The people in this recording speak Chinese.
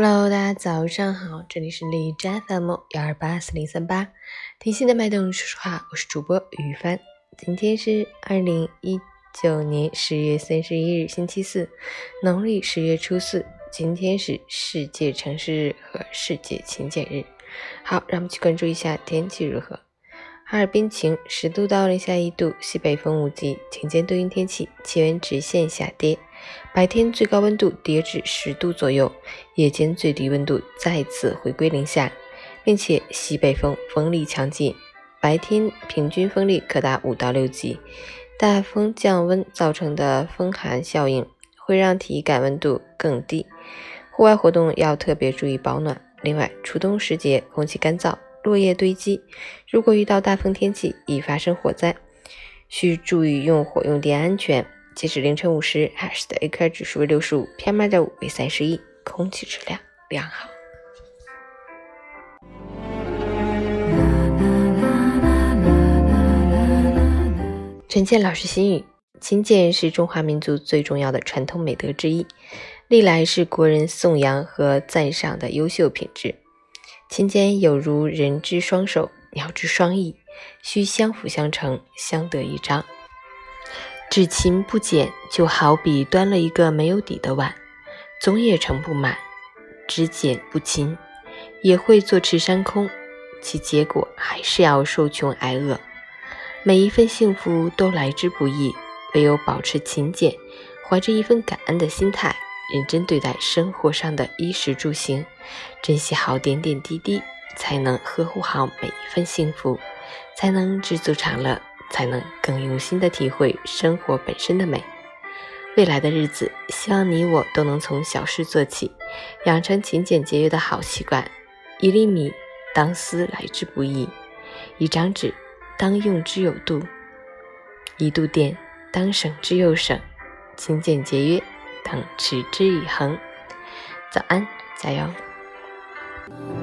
Hello，大家早上好，这里是荔枝 FM 幺二八四零三八，听心的脉动说说话，我是主播于帆。今天是二零一九年十月三十一日，星期四，农历十月初四。今天是世界城市日和世界勤俭日。好，让我们去关注一下天气如何。哈尔滨晴，十度到零下一度，西北风五级，晴间多云天气，气温直线下跌。白天最高温度跌至十度左右，夜间最低温度再次回归零下，并且西北风风力强劲，白天平均风力可达五到六级。大风降温造成的风寒效应会让体感温度更低，户外活动要特别注意保暖。另外，初冬时节空气干燥，落叶堆积，如果遇到大风天气，易发生火灾，需注意用火用电安全。截止凌晨五时，海市的 AQI 指数为六十五，PM 二点五为三十一，空气质量良好。陈建老师心语：勤俭是中华民族最重要的传统美德之一，历来是国人颂扬和赞赏的优秀品质。勤俭有如人之双手，鸟之双翼，需相辅相成，相得益彰。只勤不俭，就好比端了一个没有底的碗，总也盛不满；只俭不勤，也会坐吃山空，其结果还是要受穷挨饿。每一份幸福都来之不易，唯有保持勤俭，怀着一份感恩的心态，认真对待生活上的衣食住行，珍惜好点点滴滴，才能呵护好每一份幸福，才能知足常乐。才能更用心的体会生活本身的美。未来的日子，希望你我都能从小事做起，养成勤俭节约的好习惯。一粒米当思来之不易，一张纸当用之有度，一度电当省之又省。勤俭节约当持之以恒。早安，加油！